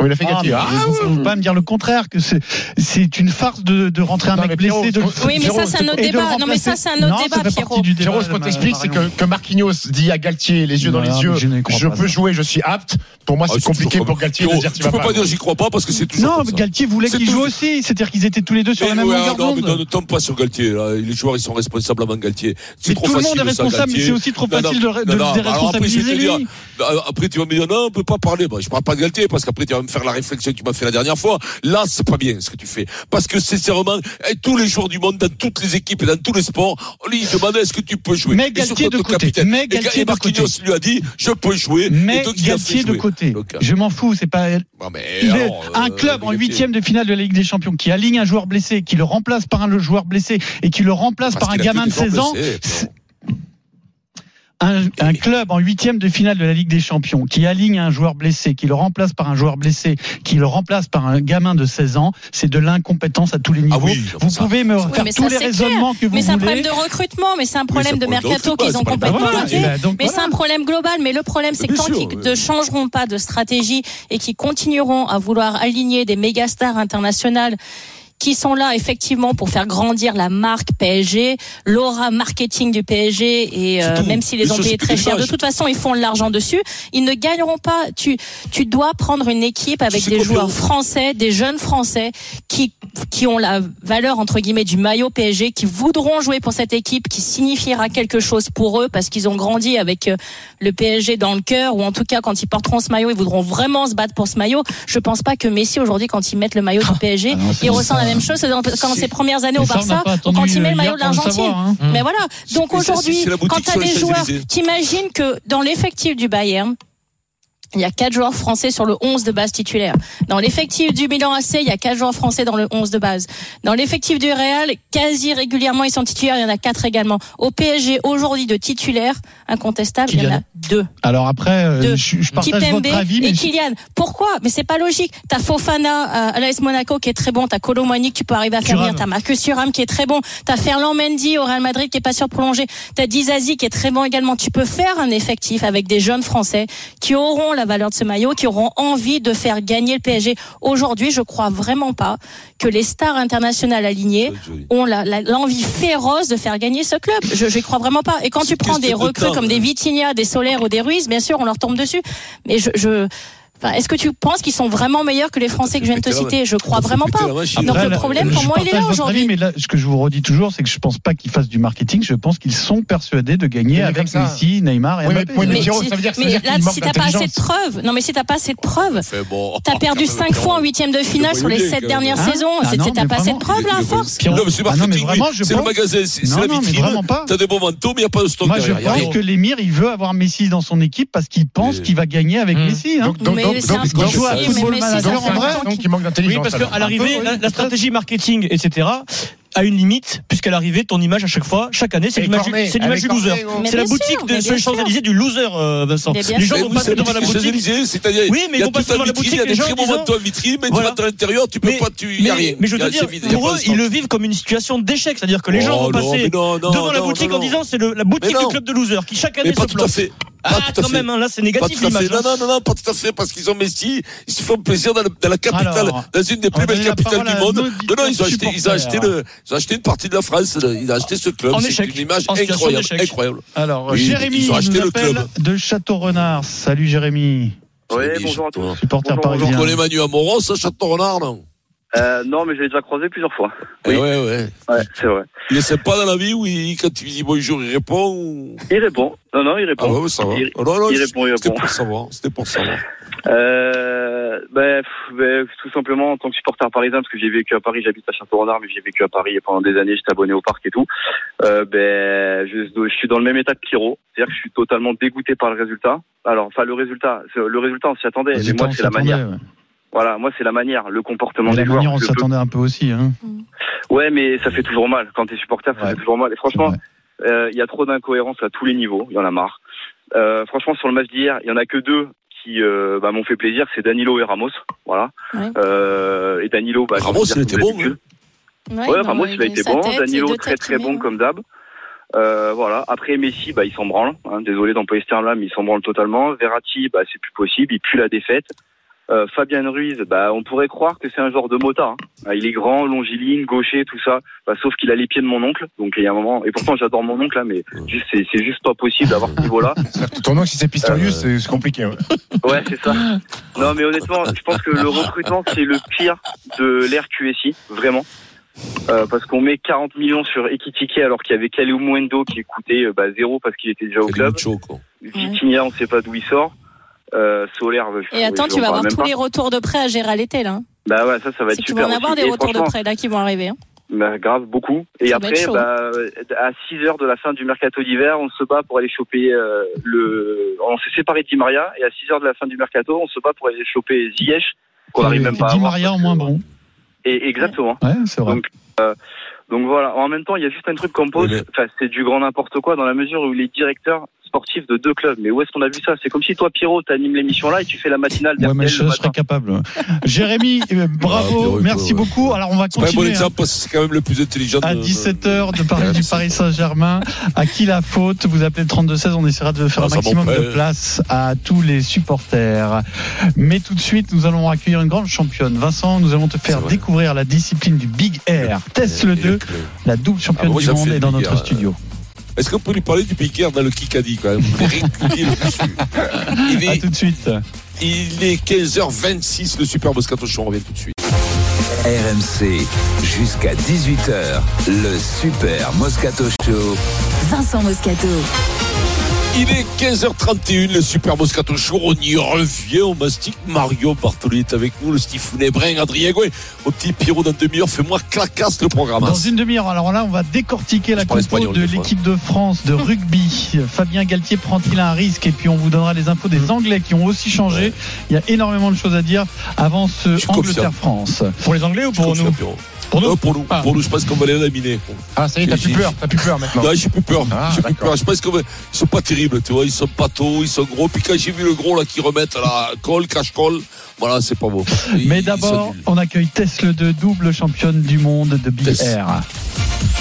Oh, il a fait ah, Gatti. Ah, ouais, ouais. pas me dire le contraire, que c'est une farce de, de rentrer non, un mec blessé. De... Oui, mais Giro, ça, c'est un autre débat. Non, mais ça, c'est un autre non, débat, Pierrot. Pierrot, ce qu'on t'explique, c'est que, que Marquinhos dit à Galtier, les yeux non, dans les yeux, je, peux jouer, je suis apte. Pour moi, ah, c'est compliqué pour Galtier de dire Tu peux pas dire j'y crois pas parce que c'est toujours. Non, mais Galtier voulait qu'il joue aussi. C'est-à-dire qu'ils étaient tous les deux sur eh la même longueur d'onde. Non, ne tombe pas sur Galtier. Les joueurs, ils sont responsables avant Galtier. C'est trop facile. Tout le monde est responsable, mais c'est aussi trop facile de déresponsabiliser lui. Bah, après, tu vas me dire Non, on peut pas parler. Bah, je parle pas de Galtier parce qu'après, tu vas me faire la réflexion que tu m'as fait la dernière fois. Là, c'est pas bien ce que tu fais. Parce que sincèrement, eh, tous les joueurs du monde, dans toutes les équipes et dans tous les sports, on lui demande est-ce que tu peux jouer? Mais Galtier de côté. Mais Galtier et Marquinhos lui a dit je peux jouer. Mais de côté. Je m'en fous, c'est pas. Non, mais il est un euh, club en huitième de finale de la Ligue des Champions qui aligne un joueur blessé, qui le remplace par un joueur blessé et qui le remplace par un gamin de 16 ans un, un, club en huitième de finale de la Ligue des Champions qui aligne un joueur blessé, qui le remplace par un joueur blessé, qui le remplace par un gamin de 16 ans, c'est de l'incompétence à tous les niveaux. Vous pouvez me faire tous les raisonnements que vous voulez. Mais c'est un problème de recrutement, mais c'est un problème de mercato qu'ils ont complètement bah voilà. Bah, mais c'est un problème global. Mais le problème, c'est que tant qu'ils ne changeront pas de stratégie et qu'ils continueront à vouloir aligner des méga stars internationales qui sont là effectivement pour faire grandir la marque PSG, l'aura marketing du PSG et euh, même si les ont payé très cher, de toute façon ils font de l'argent dessus. Ils ne gagneront pas. Tu tu dois prendre une équipe avec des joueurs français, des jeunes français qui qui ont la valeur entre guillemets du maillot PSG, qui voudront jouer pour cette équipe, qui signifiera quelque chose pour eux parce qu'ils ont grandi avec euh, le PSG dans le cœur ou en tout cas quand ils porteront ce maillot, ils voudront vraiment se battre pour ce maillot. Je pense pas que Messi aujourd'hui quand ils mettent le maillot du PSG, ah, il ressent même chose dans, quand ses premières années au Barça, quand il met le maillot de l'Argentine. Mais voilà. Donc aujourd'hui, quand tu as des joueurs qui imaginent que dans l'effectif du Bayern, il y a quatre joueurs français sur le 11 de base titulaire. Dans l'effectif du Milan AC, il y a quatre joueurs français dans le 11 de base. Dans l'effectif du Real, quasi régulièrement ils sont titulaires, il y en a quatre également. Au PSG aujourd'hui de titulaires incontestables, il y en a deux. Alors après euh, deux. Je, je, partage Kitembe votre avis mais et. Kylian. Pourquoi? Mais c'est pas logique. T'as Fofana euh, à l'AS Monaco qui est très bon, t'as Colomani que tu peux arriver à faire Thuram. bien, t'as Marcus Thuram qui est très bon, t'as Ferland Mendy au Real Madrid qui est pas sûr de prolonger, t'as Dizazi qui est très bon également. Tu peux faire un effectif avec des jeunes français qui auront la valeur de ce maillot, qui auront envie de faire gagner le PSG. Aujourd'hui, je crois vraiment pas que les stars internationales alignées ont l'envie féroce de faire gagner ce club. Je ne crois vraiment pas. Et quand tu prends des recrues comme des Vitinha, des Solaires ou des Ruiz, bien sûr, on leur tombe dessus. Mais je est-ce que tu penses qu'ils sont vraiment meilleurs que les Français que je viens de te citer? Je crois vraiment pas. Donc le problème pour moi, il est là aujourd'hui. Mais là, ce que je vous redis toujours, c'est que je pense pas qu'ils fassent du marketing. Je pense qu'ils sont persuadés de gagner avec Messi, Neymar et Mbappé. Mais là, si t'as pas assez de preuves, non mais si t'as pas assez de preuves, t'as perdu 5 fois en huitième de finale sur les 7 dernières ah, saisons. Ah t'as pas assez de preuves là, force. Non mais c'est ah marketing, c'est le c'est. T'as des bons manteaux, mais y a pas de stock. Je pense que l'émir, il veut avoir Messi dans son équipe parce qu'il pense qu'il va gagner avec Messi c'est joue à football manager en vrai, donc il manque d'intelligence. Oui, parce qu'à l'arrivée, la stratégie marketing, etc à une limite, puisqu'à l'arrivée, ton image à chaque fois, chaque année, c'est l'image, du loser. C'est la boutique de ce Champs-Élysées du loser, euh, Vincent. Les gens vont passer devant la boutique. C'est-à-dire, oui, mais ils vont passer devant la boutique. Il y a des très bons de toi vitrine, mais tu vas à l'intérieur, tu peux pas, tu y rien. Mais je veux dire, pour eux, ils le vivent comme une situation d'échec. C'est-à-dire que les gens vont passer devant la boutique en disant c'est la boutique du club de loser qui chaque année se plante. Ah, quand même, hein, là c'est négatif. Hein. Non, non, non, non, pas tout à fait, parce qu'ils ont Messi, ils se font plaisir dans, la capitale, dans une des plus belles capitales du monde. Non, non, ils ont, acheté, ils, ont acheté le, ils ont acheté une partie de la France, ils ont acheté ce club. C'est une image incroyable, incroyable. Alors, Jérémy, ils ont acheté le club. de Château-Renard. Salut Jérémy. Oui, bonjour à tous. Supporter parisien. On connaît Manu Amoros, Château-Renard, non? Euh, non, mais je l'ai déjà croisé plusieurs fois. Eh oui, eh ouais, ouais. ouais c'est vrai. Il est sympa dans la vie ou il, quand il dis bonjour, il répond ou... Il répond. Non, non, il répond. Ah ouais, ça va. Il, répond, il répond. C'était pour savoir. C'était pour savoir. Euh, ben, ben, tout simplement en tant que supporter parisien, parce que j'ai vécu à Paris, j'habite à Château-Renard, mais j'ai vécu à Paris et pendant des années, j'étais abonné au parc et tout. Euh, ben, je, suis dans le même état que Kiro, c'est-à-dire que je suis totalement dégoûté par le résultat. Alors, enfin, le résultat, le résultat, on s'y attendait, mais moi, c'est la manière. Voilà, moi c'est la manière, le comportement des joueurs. La manière, on s'attendait un peu aussi. Hein. Mm. Ouais, mais ça fait toujours mal. Quand t'es supporter, ça fait toujours mal. Et franchement, euh, il y a trop d'incohérences à tous les niveaux. Il y en a marre. Euh, franchement, sur le match d'hier, il y en a que deux qui euh, bah, m'ont fait plaisir, c'est Danilo et Ramos. Voilà. Ouais. Euh, et Danilo, bah, Ramos, il était bon. Hein. Ouais, Ramos, il a été bon. Danilo, très très bon comme d'hab. Euh, voilà. Après Messi, bah, il s'en branle. Hein. Désolé d'employer ce terme-là, mais il s'en branle totalement. Verratti, bah, c'est plus possible. Il pue la défaite. Euh, Fabien Ruiz, bah, on pourrait croire que c'est un genre de motard. hein. Ah, Il est grand, longiligne, gaucher, tout ça. Bah, sauf qu'il a les pieds de mon oncle. Donc il y a un moment. Et pourtant j'adore mon oncle, là, mais juste c'est c'est juste pas possible d'avoir ce niveau-là. Ton nom, si c'est Pistorius, Euh, c'est c'est compliqué. ouais. Ouais, c'est ça. Non, mais honnêtement, je pense que le recrutement, c'est le pire de l'ère QSI, vraiment. Euh, parce qu'on met 40 millions sur Ekitike alors qu'il y avait Kaleo Mwendo qui coûtait euh, bah, zéro parce qu'il était déjà au club. Vitinha, on sait pas d'où il sort. Euh, Solaire, Et attends, tu vas avoir tous pas. les retours de prêt à gérer à l'été, là. hein. Bah ouais, ça, ça va être que tu vas super. en avoir aussi. des Et retours de prêt, là, qui vont arriver. hein. bah, grave, beaucoup. Et Ça après, bah, à 6 heures de la fin du mercato d'hiver, on se bat pour aller choper euh, le. On s'est séparé de Di Maria et à 6 heures de la fin du mercato, on se bat pour aller choper Ziyech, qu'on n'arrive même pas à Di. Maria en moins bon. Et exactement. Ouais, c'est vrai. Donc, euh, donc voilà. En même temps, il y a juste un truc qu'on pose. Enfin, c'est du grand n'importe quoi dans la mesure où les directeurs sportifs de deux clubs. Mais où est-ce qu'on a vu ça? C'est comme si toi, Pierrot, t'animes l'émission là et tu fais la matinale Ouais, mais je le serais capable. Jérémy, euh, bravo, Pierrot, merci ouais. beaucoup. Alors on va un bon continuer. hein. exemple parce que c'est quand même le plus intelligent. À de- 17h de parler du Paris Saint-Germain. À qui la faute? Vous appelez le 32-16, on essaiera de faire Ah, un maximum de place à tous les supporters. Mais tout de suite, nous allons accueillir une grande championne. Vincent, nous allons te faire découvrir la discipline du Big Air. Tesle 2, la double championne Ah, moi, du monde est dans le notre Air, studio. Est-ce qu'on peut lui parler du Air dans le Kikadi quand même Vous. Il À est, tout de suite. il est 15h26, le Super Moscato Show, on revient tout de suite. RMC, jusqu'à 18h, le Super Moscato Show. Vincent Moscato. Il est 15h31, le Super Moscato Show. On y revient. On mastique. Mario Bartoli est avec nous, le Stifounet Brin, Adrien Gouet. Au petit Pierrot dans demi-heure, fais-moi clacasse le programme. Dans une demi-heure, alors là, on va décortiquer la compo de l'équipe de France de rugby. Fabien Galtier prend-il un risque Et puis on vous donnera les infos des Anglais qui ont aussi changé. Il y a énormément de choses à dire avant ce. Angleterre-France. Pour les Anglais ou pour nous. Pour nous pour nous, Ah. pour nous, je pense qu'on va les laminer. Ah, ça y est, t'as plus peur, t'as plus peur maintenant. Non, j'ai plus peur. Ah, j'ai plus peur. Je pense qu'ils sont pas terribles, tu vois. Ils sont patos, ils sont gros. Puis quand j'ai vu le gros là qui remettent la colle, cache-colle, voilà, c'est pas beau. Mais d'abord, on accueille Tesle de double championne du monde de Big Tess. Air.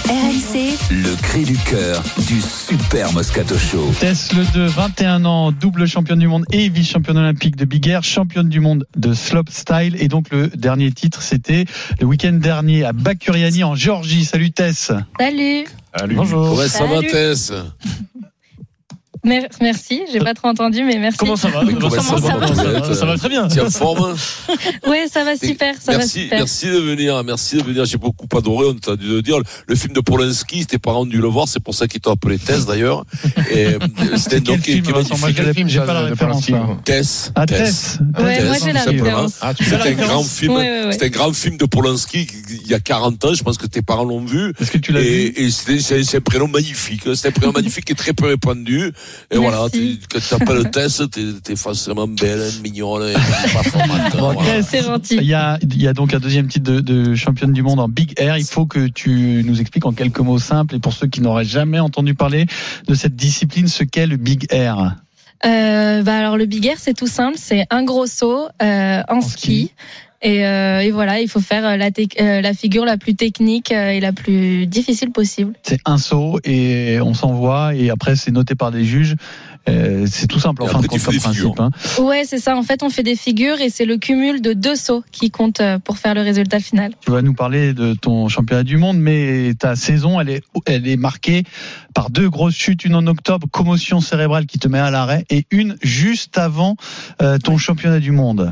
RMC, Le cri du cœur du Super Moscato Show. Tesle de 21 ans, double championne du monde et vice-championne olympique de Big Air, championne du monde de slopestyle. Et donc le dernier titre, c'était le week-end dernier à Bakuriani en Géorgie. Salut Tess. Salut. Bonjour. Ouais, ça va, Salut. Tess? Mer- merci, j'ai pas trop entendu, mais merci. Comment ça va Mais comment ça, ça va, va, ça, Juliette va, ça va très bien. T'es en forme Ouais, ça va super, ça va merci, super. merci de venir, merci de venir. J'ai beaucoup adoré, on t'a dû le dire. Le film de Polanski, t'es pas rendu le voir, c'est pour ça qu'ils t'ont appelé Tess d'ailleurs. Et euh, c'était C'est quel donc film, qui Moi, magnifique. j'ai- pas la de référence. Tess. Ah, Tess. Ouais, Tess, moi j'ai la référence. Ah, tu Tu C'était un grand film. C'était un grand film de Polanski il y a 40 ans. Je pense que tes parents l'ont vu. Est-ce que tu l'as vu? Et, c'est un prénom magnifique. C'est un prénom magnifique et très peu répandu. Et voilà, tu- quand tu t'appelles Tess, t'es es forcément belle, mignonne, et pas. Bon, Voilà. C'est gentil. Il y, a, il y a donc un deuxième titre de, de championne du monde en Big Air. Il faut que tu nous expliques en quelques mots simples et pour ceux qui n'auraient jamais entendu parler de cette discipline, ce qu'est le Big Air. Euh, bah alors le big air c'est tout simple, c'est un gros saut euh, en, ski. ski. Et, euh, et voilà, il faut faire euh, la, euh, la figure la plus technique euh, et la plus difficile possible. C'est un saut et on s'envoie et après c'est noté par des juges. Euh, c'est tout simple en fin de compte comme principe. figures. hein. Ouais, c'est ça. En fait, on fait des figures et c'est le cumul de deux sauts qui compte euh, pour faire le résultat final. Tu vas nous parler de ton championnat du monde, mais ta saison, elle est, elle est marquée par deux grosses chutes, une en octobre, commotion cérébrale qui te met à l'arrêt, et une juste avant euh, ton championnat du monde.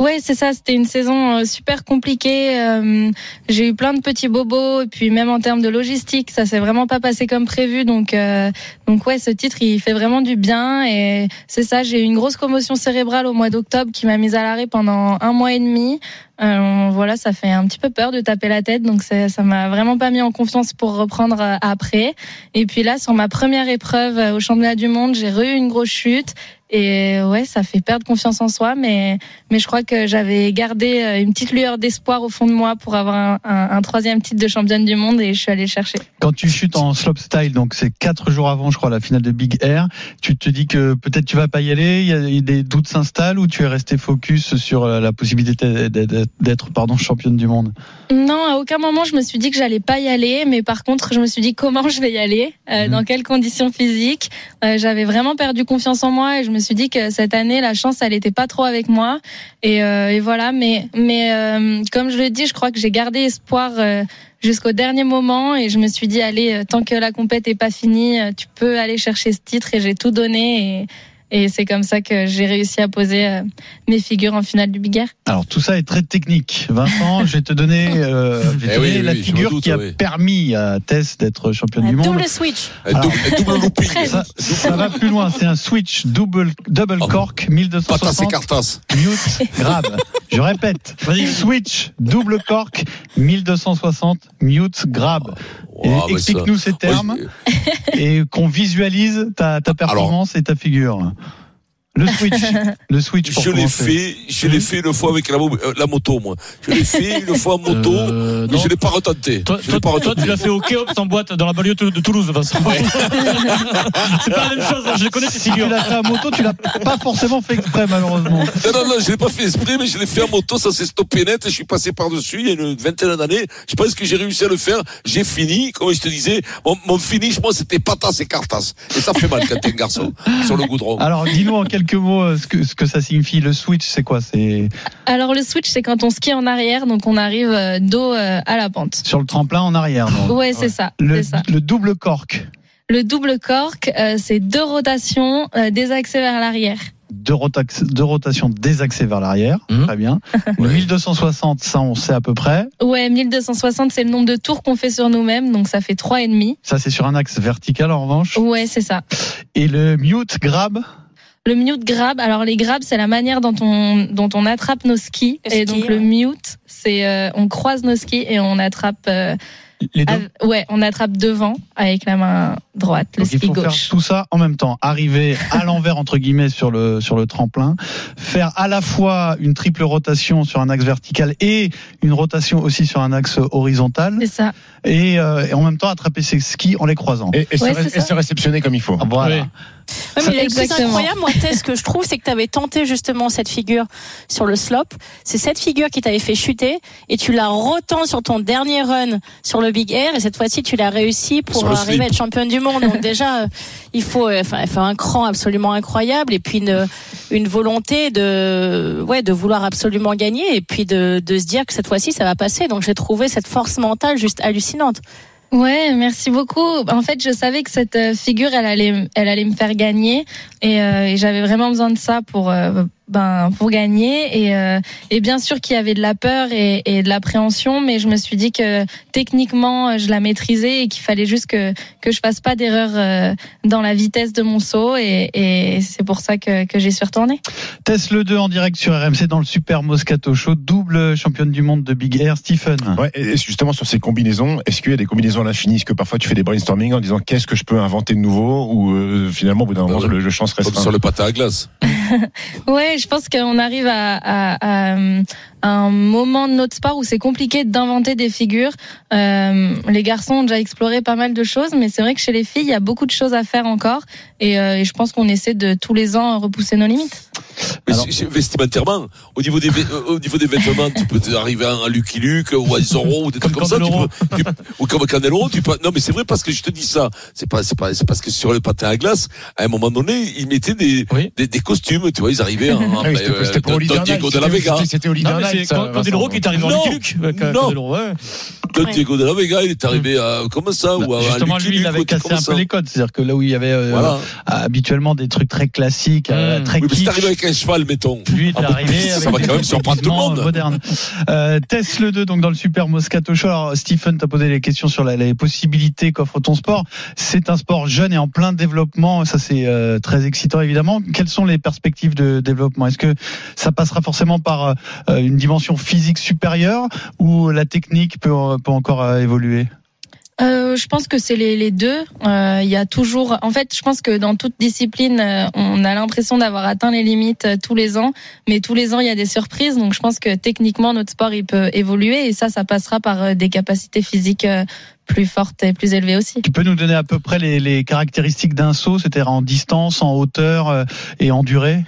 Ouais, c'est ça. C'était une saison euh, super compliquée. Euh, J'ai eu plein de petits bobos et puis même en termes de logistique, ça s'est vraiment pas passé comme prévu. Donc, euh, donc ouais, ce titre, il fait vraiment du bien et c'est ça. J'ai eu une grosse commotion cérébrale au mois d'octobre qui m'a mise à l'arrêt pendant un mois et demi. Euh, voilà, ça fait un petit peu peur de taper la tête, donc c'est- ça m'a vraiment pas mis en confiance pour reprendre euh, après. Et puis là, sur ma première épreuve au championnat du monde, j'ai eu une grosse chute. Et ouais, ça fait perdre confiance en soi, mais mais je crois que j'avais gardé euh, une petite lueur d'espoir au fond de moi pour avoir un, un- un troisième titre de championne du monde et je suis allée le chercher. Quand tu chutes en slopestyle, donc c'est quatre jours avant, je crois, la finale de Big Air, tu te dis que peut-être tu vas pas y aller, il y a des doutes s'installent ou tu es resté focus sur euh, la possibilité d'être pardon championne du monde? Non, à aucun moment je me suis dit que j'allais pas y aller, mais par contre je me suis dit comment je vais y aller, euh, Mhm. dans quelles conditions physiques. Euh, J'avais vraiment perdu confiance en moi et je me suis dit que cette année la chance elle était pas trop avec moi et, euh, et voilà. Mais mais euh, comme je le dis, je crois que j'ai gardé espoir. euh, Jusqu'au dernier moment et je me suis dit allez euh, tant que la compète est pas finie euh, tu peux aller chercher ce titre et j'ai tout donné et c'est comme ça que j'ai réussi à poser euh, mes figures en finale du Big Air. Alors tout ça est très technique. Vincent, je vais te donner, euh, je vais te Eh oui, donner oui, la oui, figure doute, qui a oui. permis à Tess d'être championne du monde. Double switch. Double, double looping. Ça, ça va plus loin, c'est un switch double, double cork Patas et 1260 cartas. mute grab. Je répète, switch double cork 1260 mute grab. Et Ouais, mais Explique-nous ces termes Ouais, et qu'on visualise ta, ta performance et ta figure. Le switch, le switch pour Je l'ai fait, je l'ai fait une fois avec la, euh, la moto, moi. Je l'ai fait une fois en moto, Euh, mais non. je l'ai pas retenté. Toi, je tu l'as fait au Kéops en boîte dans la banlieue de Toulouse, Vincent. c'est pas la même chose, hein, je connais ces Si tu figures. l'as fait à moto, tu l'as pas forcément fait exprès malheureusement. Non, non, non, je l'ai pas fait esprit, mais je l'ai fait en moto, ça s'est stoppé net, et je suis passé par-dessus, il y a une vingtaine d'années. Je pense que j'ai réussi à le faire. J'ai fini, comme je te disais, mon, mon finish, moi, c'était patas et cartas. Et ça fait mal quand t'es un garçon, sur le goudron. Alors, dis-nous en quelques mots euh, ce que, ce que ça signifie. Le switch, c'est quoi? C'est Alors le switch, c'est quand on skie en arrière, donc on arrive euh, dos euh, à la pente. sur le tremplin en arrière. donc. Ouais, c'est ça, Le, c'est ça. le double cork, Le double cork, euh, c'est deux rotations euh, désaxées vers l'arrière. deux, rotax- deux rotations désaxées vers l'arrière. Mhm. Très bien. Le 1260, ça, on sait à peu près. Ouais, 1260, c'est le nombre de tours qu'on fait sur nous-mêmes, donc ça fait trois et demi. Ça, c'est sur un axe vertical en revanche. Ouais, c'est ça. Et le mute grab, Le mute grab, alors les grabs, c'est la manière dont on dont on attrape nos skis, et donc le mute, c'est euh, on croise nos skis et on attrape. euh, les deux. ouais, on attrape devant avec la main droite, le Donc, il ski faut faire gauche. tout ça en même temps. Arriver à l'envers, entre guillemets, sur le, sur le tremplin. Faire à la fois une triple rotation sur un axe vertical et une rotation aussi sur un axe horizontal. C'est ça. Et, euh, et en même temps attraper ses skis en les croisant. Et, et se, Ouais, ré- c'est et ça. se réceptionner comme il faut. Voilà. Ouais. Ouais, mais le plus Exactement. incroyable, moi, Tess, ce que je trouve, c'est que tu avais tenté justement cette figure sur le slope. C'est cette figure qui t'avait fait chuter et tu la retends sur ton dernier run sur le Big Air et cette fois-ci, tu l'as réussi pour arriver slip. à être championne du monde. Donc déjà, euh, il faut, euh, enfin, un cran absolument incroyable et puis une, une volonté de, ouais, de vouloir absolument gagner et puis de, de se dire que cette fois-ci, ça va passer. Donc j'ai trouvé cette force mentale juste hallucinante. Ouais, merci beaucoup. En fait, je savais que cette euh, figure, elle allait, elle allait me faire gagner, et, euh, et j'avais vraiment besoin de ça pour, euh, ben, pour gagner. Et, euh, et bien sûr qu'il y avait de la peur et, et de l'appréhension, mais je me suis dit que techniquement, euh, je la maîtrisais et qu'il fallait juste que que je fasse pas d'erreur euh, dans la vitesse de mon saut, et, et c'est pour ça que, que j'y suis retournée. Tess le 2 en direct sur RMC dans le Super Moscato Show, double championne du monde de Big Air, Stephen. Ouais, et justement sur ces combinaisons, est-ce qu'il y a des combinaisons à l'infini? Est-ce que parfois tu fais des brainstorming en disant qu'est-ce que je peux inventer de nouveau? Ou euh, finalement au bout d'un moment le, le chance reste Comme sur le patin à glace. Ouais, je pense qu'on arrive à, à- à, euh, un moment de notre sport où c'est compliqué d'inventer des figures. Euh, les garçons ont déjà exploré pas mal de choses, mais c'est vrai que chez les filles, il y a beaucoup de choses à faire encore. Et, euh, et je pense qu'on essaie de tous les ans repousser nos limites. Mais Alors- vestimentairement, au niveau des, euh, au niveau des vêtements, tu peux arriver à un Lucky Luke ou à Zorro ou des trucs Comme comme ça. Tu peux, tu- ou comme Candeloro, tu peux, non, mais c'est vrai parce que je te dis ça. C'est pas, c'est pas, c'est parce que sur le patin à glace, à un moment donné, ils mettaient des, Oui. des, des costumes, tu vois, ils arrivaient en, Ah oui, c'était- euh, c'était pour Don- Diego de la Vega. c'était- C'était Olivier Non, mais Arnal, c'est ça, Can- Candeloro Vincent. qui est arrivé en. Lucky Luke. euh, Non. Don. Diego de la Vega, il est arrivé à, comment ça, ou à, à Justement, lui, il avait cassé un peu les codes. C'est-à-dire que là où il y avait euh, habituellement des trucs très classiques, Mmh. très kitsch, avec un cheval, mettons. lui Ah, bah, ça va quand même surprendre tout le monde. Euh, Tess le 2 donc dans le Super Moscato Show. Alors, Stephen t'a posé les questions sur la- les possibilités qu'offre ton sport. C'est un sport jeune et en plein développement. Ça c'est euh, très excitant évidemment. Quelles sont les perspectives de développement? Est-ce que ça passera forcément par euh, une dimension physique supérieure ou la technique peut, peut encore euh, évoluer? Euh, je pense que c'est les, les deux. Euh, Il y a toujours, en fait, je pense que dans toute discipline, euh, on a l'impression d'avoir atteint les limites euh, tous les ans, mais tous les ans il y a des surprises. Donc je pense que techniquement notre sport il peut évoluer et ça, ça passera par des capacités physiques plus fortes et plus élevées aussi. Tu peux nous donner à peu près les, les caractéristiques d'un saut, c'est-à-dire en distance, en hauteur et en durée?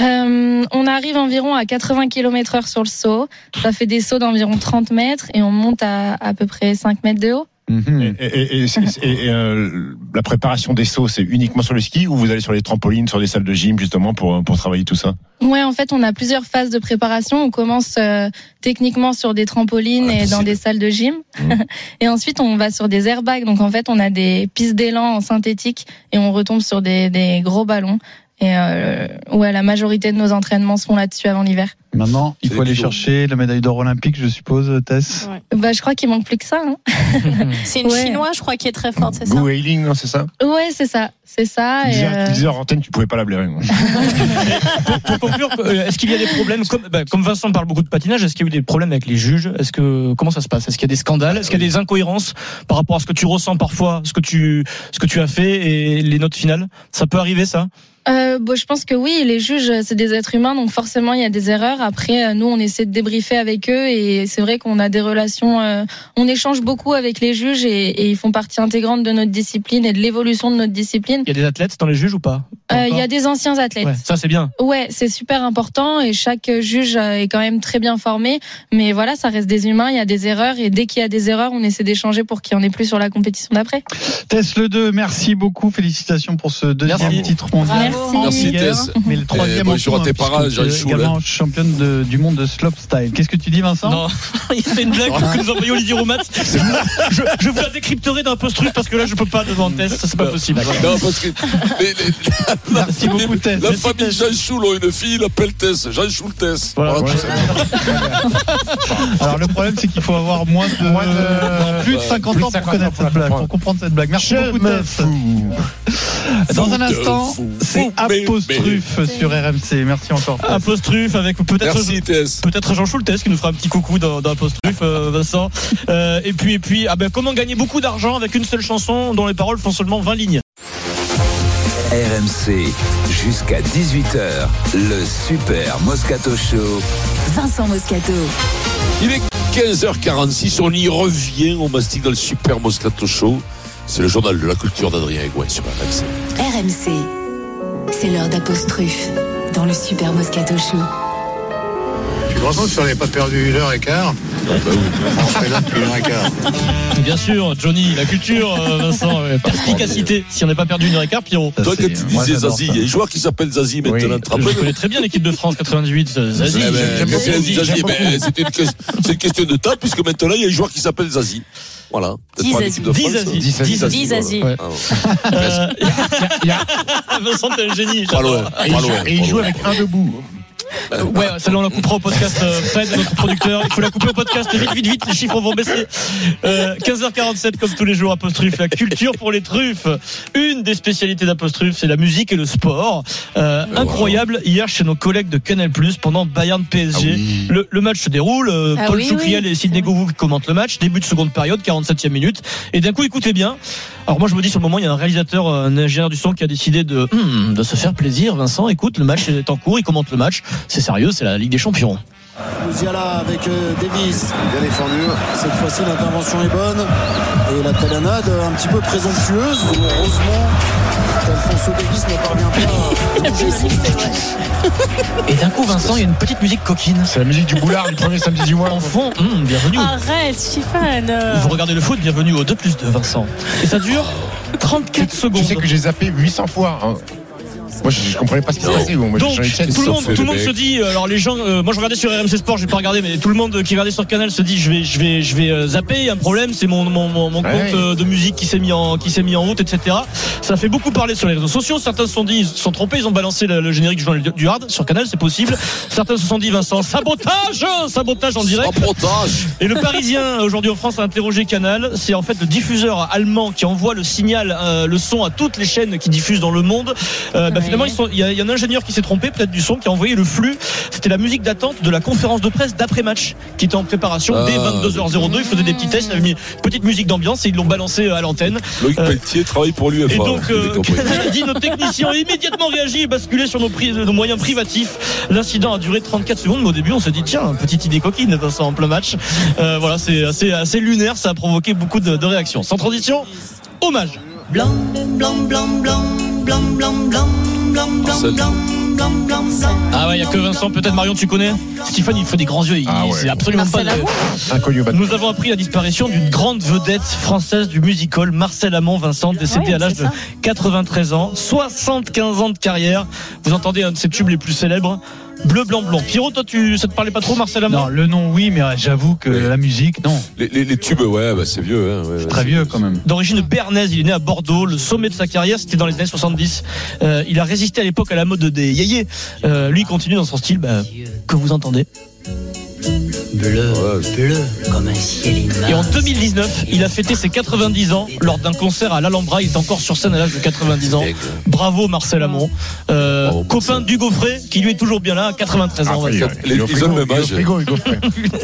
Euh, on arrive environ à 80 km heure sur le saut. Ça fait des sauts d'environ 30 mètres et on monte à à peu près 5 mètres de haut. Et, et- et- c'est- et- et, euh, la préparation des sauts, c'est uniquement sur le ski ou vous allez sur les trampolines, sur des salles de gym justement pour, pour travailler tout ça? Ouais, en fait, on a plusieurs phases de préparation. On commence euh, techniquement sur des trampolines et dans des salles de gym. et ensuite, on va sur des airbags. Donc, en fait, on a des pistes d'élan en synthétique et on retombe sur des, des gros ballons. Et euh, ouais, la majorité de nos entraînements se font là-dessus avant l'hiver. Maintenant, il faut aller chercher la médaille d'or olympique, je suppose, Tess. Bah, je crois qu'il manque plus que ça. Hein. C'est une Ouais. chinoise, je crois, qui est très forte, c'est ça Go Ailing, non, c'est ça Ouais, c'est ça, c'est ça. Tu disais, euh, tu disais en antenne, tu pouvais pas la blairer. Pour, pour conclure, euh, est-ce qu'il y a des problèmes comme, bah, comme Vincent parle beaucoup de patinage, est-ce qu'il y a eu des problèmes avec les juges? Est-ce que comment ça se passe? Est-ce qu'il y a des scandales? Est-ce qu'il y a des incohérences par rapport à ce que tu ressens parfois, ce que tu ce que tu as fait et les notes finales? Ça peut arriver ça? Euh, bon, je pense que oui, les juges, c'est des êtres humains, donc forcément, il y a des erreurs. Après, euh, nous, on essaie de débriefer avec eux et c'est vrai qu'on a des relations, euh, on échange beaucoup avec les juges et, et ils font partie intégrante de notre discipline et de l'évolution de notre discipline. Il y a des athlètes dans les juges ou pas Euh, Il y a des anciens athlètes. Ouais, ça c'est bien. Ouais, c'est super important et chaque juge est quand même très bien formé. Mais voilà, ça reste des humains, il y a des erreurs et dès qu'il y a des erreurs, on essaie d'échanger pour qu'il n'y en ait plus sur la compétition d'après. Tess Le 2, merci beaucoup. Félicitations pour ce deuxième Merci. titre mondial. Merci. Merci, Tess. Mais le troisième tes parents, également championne de- du monde de slopestyle. Qu'est-ce que tu dis, Vincent Non, il fait une blague que nous a envoyé Olivier Roumat. Je, je vous la décrypterai d'un post-truc parce que là je peux pas devant Tess, ça c'est pas possible. Non, parce que les- les- la, Merci beaucoup, Tess. la famille. Jean Choul ont une fille, il l'appelle Tess. Jean Choul Tess. Voilà. Voilà, Alors le problème c'est qu'il faut avoir moins de, Moins de- plus de 50 plus de ans pour 50 connaître cette blague, comprendre. pour comprendre cette blague. Merci Je beaucoup Tess. Dans un instant, c'est Apostrophe sur RMC. Merci encore. Tess. Apostrophe avec peut-être Merci Tess. Peut-être Jean Choultes qui nous fera un petit coucou dans, dans Apostrophe, euh, Vincent. Euh, et puis, et puis, ah ben, comment gagner beaucoup d'argent avec une seule chanson dont les paroles font seulement 20 lignes? RMC, jusqu'à 18h, le Super Moscato Show. Vincent Moscato. Il est 15h46, on y revient, on mastique dans le Super Moscato Show. C'est le journal de la culture d'Adrien Aigouin sur RMC. RMC. C'est l'heure d'apostrophe dans le Super Moscato Show. Heureusement que si on n'avait pas perdu une heure et quart, on serait là une heure et quart. Bien sûr, Johnny, la culture, euh, Vincent, euh, perspicacité. Si on n'avait pas perdu une heure et quart, Pierrot. Toi, quand tu euh, disais Zazie, il y a des joueurs qui s'appellent Zazie maintenant. Je connais très bien l'équipe de France 98, Zazie. C'était une question de temps, puisque maintenant, il y a des joueurs qui s'appellent Zazie. Voilà. 10 Asie. 10 Asie. Vincent, t'es un génie. Et il joue avec un debout. Ouais, celle-là on la coupera au podcast euh, Fred, notre producteur. Il faut la couper au podcast vite, vite, vite. Les chiffres vont baisser. Euh, 15h47 comme tous les jours. Apostrophe, la culture pour les truffes. Une des spécialités d'Apostrophe, c'est la musique et le sport. Euh, incroyable hier chez nos collègues de Canal Plus pendant Bayern PSG. Le, le match se déroule. euh, Ah Paul oui, et Sidney Govou qui commentent le match. Début de seconde période, 47e minute. Et d'un coup, écoutez bien. Alors moi, je me dis sur le moment, il y a un réalisateur, un ingénieur du son qui a décidé de, hmm, de se faire plaisir. Vincent, écoute, le match est en cours. Il commente le match. C'est sérieux, c'est la Ligue des Champions. Musiala avec euh, Davis, bien défendu. Cette fois-ci, l'intervention est bonne. Et la talonnade un petit peu présomptueuse. Heureusement, Alfonso Davis ne parvient pas à bouger Et d'un coup, Vincent, il y a une petite musique coquine. C'est la musique du boulard du premier samedi du mois. En fond, hum, bienvenue. Arrête, Stéphane. Vous regardez le foot, bienvenue au 2 plus 2, Vincent. Et ça dure 34 secondes. Je sais que j'ai zappé 800 fois. hein. Moi, je, je comprenais pas ce qui se passait. Donc, tout le monde, tout le se dit. euh, Alors les gens, euh, moi je regardais sur RMC Sport, j'ai pas regardé, mais tout le monde qui regardait sur Canal se dit, je vais, je vais, je vais euh, zapper. Il y a un problème, c'est mon mon, mon, mon Ouais. compte euh, de musique qui s'est mis en qui s'est mis en route, etc. Ça fait beaucoup parler sur les réseaux sociaux. Certains se sont dit, ils se sont trompés, ils ont balancé le, le générique du du hard sur Canal, c'est possible. Certains se sont dit, Vincent, sabotage, sabotage en direct. Sabotage. Et le Parisien aujourd'hui en France a interrogé Canal. C'est en fait le diffuseur allemand qui envoie le signal, euh, le son à toutes les chaînes qui diffusent dans le monde. Euh, bah, Ouais. Finalement, il y, a- il y a un ingénieur qui s'est trompé, peut-être du son, qui a envoyé le flux. C'était la musique d'attente de la conférence de presse d'après-match qui était en préparation dès Ah, 22h02. Ils faisaient des petits tests, ils avaient mis une petite musique d'ambiance et ils l'ont balancé à l'antenne. Loïc Euh, Pelletier travaille pour l'UFA. Et donc, vous avez euh, dit nos techniciens ont immédiatement réagi et basculé sur nos, pri- nos moyens privatifs. L'incident a duré 34 secondes, mais au début, on s'est dit tiens, petite idée coquine, Vincent, en plein match. Euh, voilà, c'est assez, assez lunaire, ça a provoqué beaucoup de, de réactions. Sans transition, hommage. Blanc, blanc, blanc, blanc, blanc, blanc, blanc, Ah ouais, il y a que Vincent, peut-être Marion, tu connais Stéphane, il fait des grands yeux, il- Ah ouais. c'est absolument pas. Inconnu. Nous avons appris la disparition d'une grande vedette française du musical, Marcel Amont Vincent, décédé Ouais, à l'âge de ça. 93 ans, 75 ans de carrière. Vous entendez un de ses tubes les plus célèbres Bleu, blanc, blanc. Pierrot, toi, tu, ça te parlait pas trop, Marcel Amont Non, le nom, oui, mais j'avoue que la musique, non. Les, les- les tubes, ouais, bah, c'est vieux. Hein, ouais, ouais, Très c'est- vieux quand même. D'origine bernaise, il est né à Bordeaux. Le sommet de sa carrière, c'était dans les années 70. Euh, il a résisté à l'époque à la mode des yéyés. Euh, lui, il continue dans son style bah, que vous entendez. Bleu, bleu, comme un ciel immense. Et en 2019, il a fêté ses 90 ans lors d'un concert à l'Alhambra. Il est encore sur scène à l'âge de 90 ans. Bravo Marcel Amont. Euh, copain d'Hugo Frey, qui lui est toujours bien là, à 93 ans. Les- au ils ont le même âge.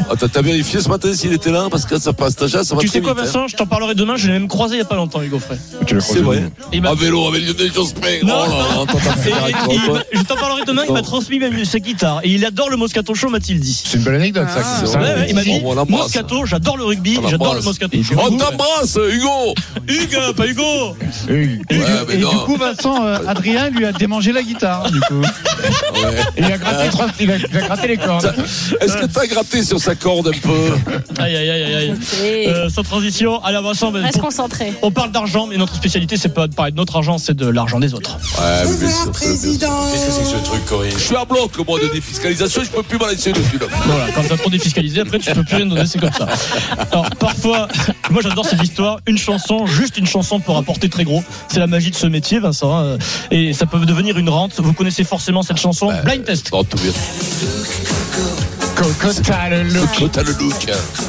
Attends, t'as vérifié ce matin s'il était là? Parce que ça passe déjà, ça va Tu sais quoi vite, hein. Vincent, je t'en parlerai demain, je l'ai même croisé il y a pas longtemps Hugo Frey. Tu le C'est vrai. où Il m'a- À vélo avec Lionel Jospin. Oh Non. et- toi. il- je t'en parlerai demain, il m'a transmis même sa guitare. Et il adore le Moscato Show, m'a-t-il dit. C'est une belle anecdote, ça. Ouais, ouais, il m'a dit On l'embrasse. Moscato, j'adore le rugby, On j'adore le. Moscato. On t'embrasse, Hugo Hugues, pas Hugo Et- Ouais, du coup, Vincent, euh, Adrien lui a démangé la guitare. Du coup. Ouais. Il a gratté, trois- il a, il a gratté les cordes. Est-ce que t'as gratté sur sa corde un peu Aïe, aïe, aïe, aïe, Euh, sans transition, allez Vincent, mais Reste pour- concentré. on parle d'argent, mais notre spécialité, c'est pas de parler de notre argent, c'est de l'argent des autres. Ouais, mais bien sûr. Président Qu'est-ce que c'est que ce truc, Corinne Je suis à bloc, moi, de défiscalisation, je peux plus m'en laisser dessus, là. Voilà, quand t'as trop défiscalisé, après tu peux plus rien donner, c'est comme ça. Alors parfois, moi j'adore cette histoire, une chanson, juste une chanson peut rapporter très gros. C'est la magie de ce métier, Vincent, hein. et ça peut devenir une rente. Vous connaissez forcément cette chanson, Blind Test. Non, tout bien. Coco, t'as le look. Coco, t'as le look.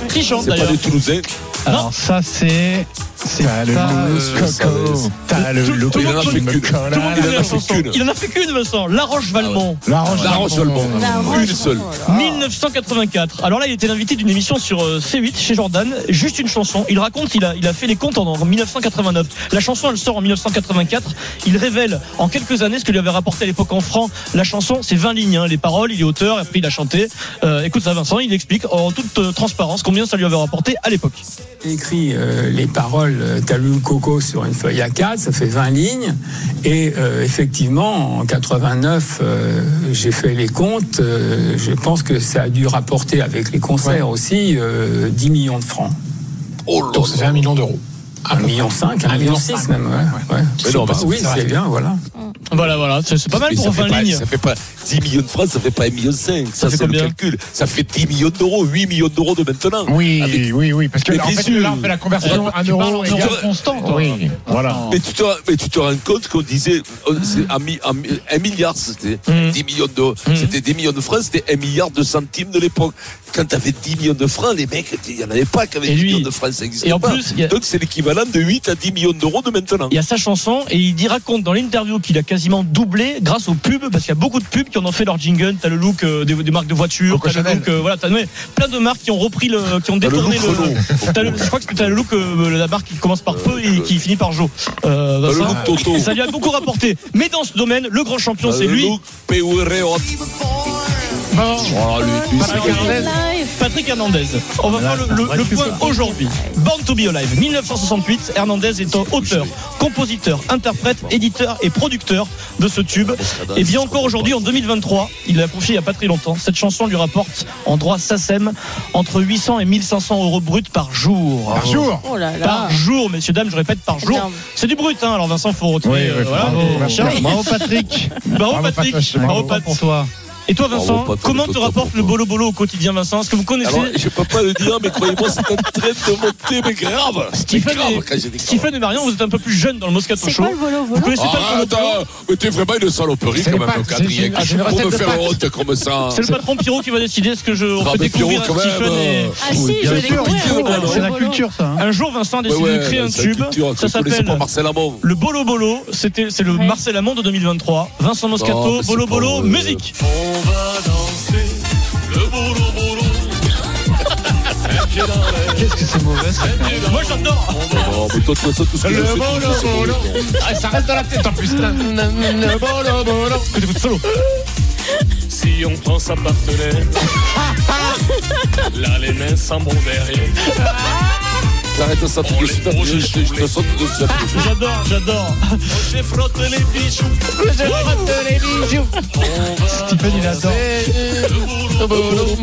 Qui chante C'est pas d'ailleurs des Toulousains Alors, ça, c'est. C'est le pas- look, Coco. T'as le le Il en a fait qu'une. le Il en a fait qu'une. Vincent. La Roche Valmont. La Roche La Roche Valmont. La Roche. Une seule. 1984. Alors là, il était l'invité d'une émission sur euh, C8 chez Jordan. Juste une chanson. Il raconte qu'il a, il a fait les comptes en, en 1989. La chanson, elle sort en 1984. Il révèle en quelques années ce que lui avait rapporté à l'époque en francs. La chanson, c'est 20 lignes. hein. Les paroles, il est auteur. Après, il a chanté. Euh, écoute ça, Vincent. Il explique en toute euh, transparence combien ça lui avait rapporté à l'époque. J'ai écrit euh, les paroles euh, Talou Coco sur une feuille A4, ça fait 20 lignes. Et euh, effectivement, en 89, euh, j'ai fait les comptes. euh, je pense que ça a dû rapporter avec les concerts aussi euh, 10 millions de francs. Oh là Donc ça fait un million d'euros. 1 million 5, 1 million 6 même. Ouais, ouais. Non, mais pas, c'est- oui, c'est bien, voilà. Voilà, voilà. C'est pas mal Mais pour ça fait 20 pas- lignes. Ça fait pas 10 millions de francs, ça fait pas 1 million 5. Ça, fait c'est le calcul. Ça fait 10 millions d'euros, 8 millions d'euros de maintenant. Oui, Avec- oui, oui, parce que Mais en fait, là, on fait la conversion Tu un parles euro égale. toi. Oui, voilà. Mais tu, te, mais tu te rends compte qu'on disait euh, un, un un milliard, c'était Mhm. 10 millions d'euros. Mhm. C'était 10 millions de francs, c'était 1 milliard de centimes de l'époque. Quand tu avais 10 millions de francs, les mecs, il n'y en avait pas qu'avec Et 10 lui- millions de francs, ça n'existait et en pas. plus, a- Donc c'est l'équivalent de 8 à 10 millions d'euros de maintenant. Il y a sa chanson et il dit raconte dans l'interview qu'il a quasiment doublé grâce aux pubs parce qu'il y a beaucoup de pubs qui en ont fait leur jingle. T'as le look euh, des, des marques de voitures, t'as le look, euh, voilà, t'as plein de marques qui ont repris le, qui ont le détourné look le. Le- je crois que t'as le look euh, la marque qui commence par peu et qui finit par Jo. Euh, le look Toto. Et ça lui a beaucoup rapporté. Mais dans ce domaine, le grand champion, c'est Le lui. look Lui, Patrick. Hernandez. Patrick Hernandez. On va faire le, le- le point aujourd'hui. Born to be alive, 1968. Hernandez est un auteur, compositeur, interprète, éditeur et producteur de ce tube. Et bien encore aujourd'hui, en 2023, il l'a confié il n'y a pas très longtemps. Cette chanson lui rapporte en droit SACEM entre 800 et 1500 euros bruts par jour. Par jour. Oh là là. Par jour, messieurs, dames, je répète, par jour. C'est du brut, hein. Alors Vincent, faut retirer. Oui, oui, euh, voilà. bravo. Merci. Bravo, Patrick. Bravo, Bravo, Patrick. Patrick. Bravo, Bravo Pat. Pour toi. Et toi, Vincent, Bravo, Patrick, comment te rapporte le bolo bolo au quotidien, Vincent Est-ce que vous connaissez Alors, je peux pas le dire, mais croyez-moi, c'est en train de monter, mais grave. Stephen, mais grave, et, quand j'ai dit Stephen et Marion, vous êtes un peu plus jeunes dans le Moscato C'est Show. quoi le volo Vous connaissez pas Ah, le bolo bolo attends, mais t'es vraiment une saloperie C'est quand même, pâtes, Adrien. c'est- c'est une Pour me de faire honte comme ça. C'est le patron Pierrot qui va décider ce que je on Ah, découvrir Stephen et... euh, Ah si, je vais découvrir. Le. C'est la bolo. culture, ça. hein. Un jour, Vincent a décidé de créer un tube. Ça s'appelle pas le Bolo Bolo. C'était, c'est le. Marcel Amont de 2023. Vincent Moscato, Bolo pas Bolo, vrai. musique. On va danser le bolo bolo. Qu'est-ce que c'est mauvais ça Moi, j'adore. Oh, mais toi, toute façon, tout ce que Le c'est bolo. Ah, ça reste dans la tête en plus. Le bolo, bolo. Écoute, solo. Si on prend sa partenaire, là les mains s'en vont derrière. T'arrêtes ça tout de suite. après, Je je- je te saute dessus. après. J'adore, j'adore. J'ai frotté les bijoux. Stephen, il adore.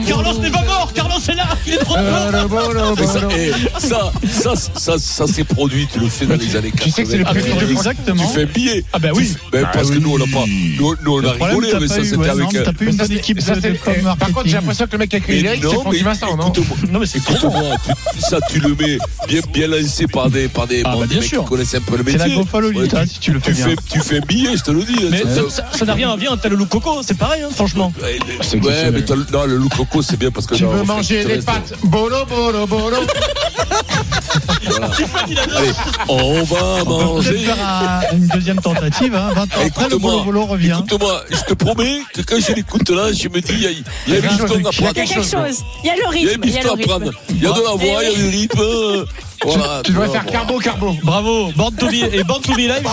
Carlos n'est pas mort, Carlos est là, il est trop fort. Et ça, ça, ça, ça, ça s'est produit, tu le fais dans les années 80. Tu sais que c'est le Ah, plus mais France. Exactement. Tu fais billet. Ah bah oui. Ben, parce que nous, on n'a pas. Nous, on a rigolé pas ça. C'était avec. euh, t'as pas eu une bonne équipe Ça, de, c'est- de com eh, Par contre, j'ai l'impression que le mec qui a écrit les Mais lyrics, c'est non. Francky mais Vincent, non Non, mais c'est trop bon. écoute-moi, tu- ça, tu le mets bien, bien lancé par des, par des, Ah, bon, bah, des bien mecs sûr. qui connaissent un peu le C'est métier. la Gofalolita, Ouais, si tu le fais tu bien. fais, tu fais un billet, je te le dis. Mais Ça- n'a rien à voir, t'as le look coco, c'est pareil, hein, franchement. Ouais, C'est ouais, mais non, le loup coco, c'est bien parce que. Tu non, veux manger tu des pâtes? Bolo, bolo, bolo. Voilà. Allez, on va On manger. faire un- une deuxième tentative. Hein. 20 ans après, le Écoute-moi, Bolo Bolo revient. écoute-moi, je te promets que quand je l'écoute là, je me dis, il y a, il y a une histoire à Il y a quelque chose. Il y a le rythme. une Il y a le histoire à prendre. Il y a de la voix, il y a du rythme. Voilà, Tu dois vois, faire carbo, carbo. Bravo, Born to be, et Born to be Live,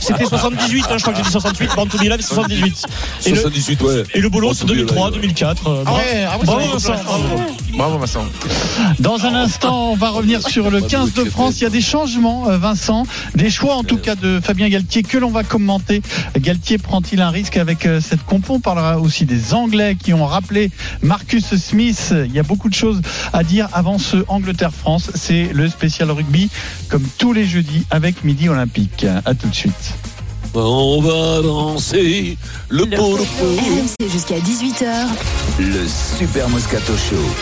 c'était 78, hein, je crois que j'ai dit 68, Born to be Live, 78. Et le, 78, ouais. et le bolo, Born c'est to be 2003, Alive. 2004. euh, Ah bravo. ah ouais, Bravo, Vincent, bravo. Bravo, Vincent. Dans un instant, on va revenir sur le 15 de France. Il y a des changements, euh, Vincent, des choix en tout cas de Fabien Galtier que l'on va commenter. Galtier prend-il un risque avec euh, cette compo? On parlera aussi des Anglais qui ont rappelé Marcus Smith. Il y a beaucoup de choses à dire avant ce Angleterre-France. C'est le spécial rugby comme tous les jeudis avec Midi Olympique. À tout de suite. On va danser le polo. RMC jusqu'à 18h. Le Super Moscato Show.